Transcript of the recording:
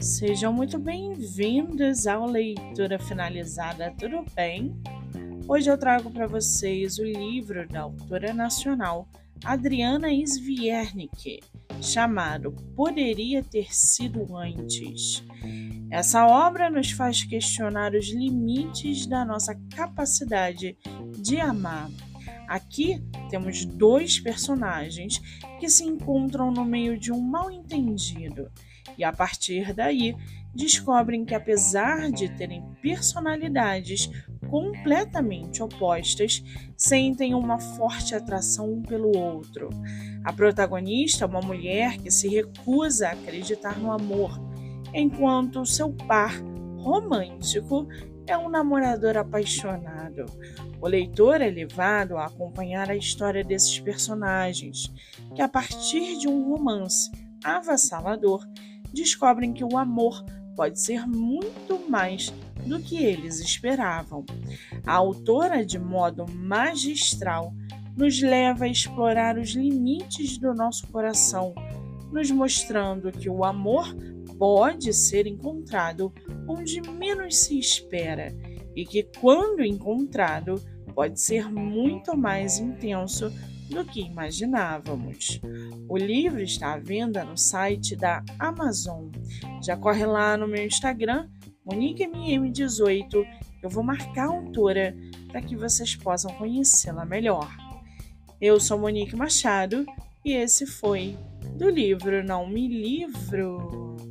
Sejam muito bem-vindos ao Leitura Finalizada, tudo bem? Hoje eu trago para vocês o livro da autora nacional Adriana Sviernik, chamado Poderia Ter Sido Antes. Essa obra nos faz questionar os limites da nossa capacidade de amar. Aqui temos dois personagens que se encontram no meio de um mal-entendido e a partir daí descobrem que, apesar de terem personalidades completamente opostas, sentem uma forte atração um pelo outro. A protagonista é uma mulher que se recusa a acreditar no amor, enquanto seu par romântico é um namorador apaixonado. O leitor é levado a acompanhar a história desses personagens, que a partir de um romance avassalador descobrem que o amor pode ser muito mais do que eles esperavam. A autora, de modo magistral, nos leva a explorar os limites do nosso coração, nos mostrando que o amor pode ser encontrado onde menos se espera e que, quando encontrado, pode ser muito mais intenso do que imaginávamos. O livro está à venda no site da Amazon. Já corre lá no meu Instagram, MoniqueMM18. Eu vou marcar a autora para que vocês possam conhecê-la melhor. Eu sou Monique Machado e esse foi do livro Não Me Livro.